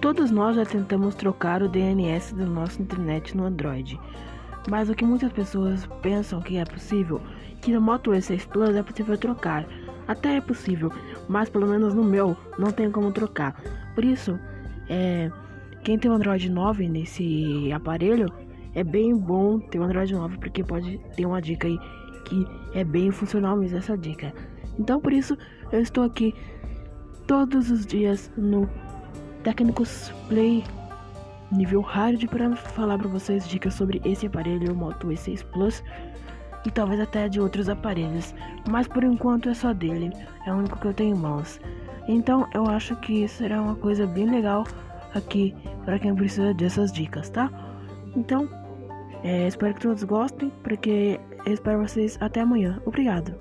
Todos nós já tentamos trocar o DNS da nossa internet no Android. Mas o que muitas pessoas pensam que é possível, que no Moto E6 Plus é possível trocar. Até é possível, mas pelo menos no meu não tem como trocar. Por isso, é, quem tem o Android 9 nesse aparelho, é bem bom ter o Android 9 porque pode ter uma dica aí que é bem funcional mesmo essa dica. Então por isso eu estou aqui todos os dias no Técnicos Play nível hard para falar para vocês dicas sobre esse aparelho, o Moto E6 Plus e talvez até de outros aparelhos, mas por enquanto é só dele, é o único que eu tenho em mãos. Então eu acho que será uma coisa bem legal aqui para quem precisa dessas dicas, tá? Então, é, espero que todos gostem, porque eu espero vocês até amanhã. Obrigado.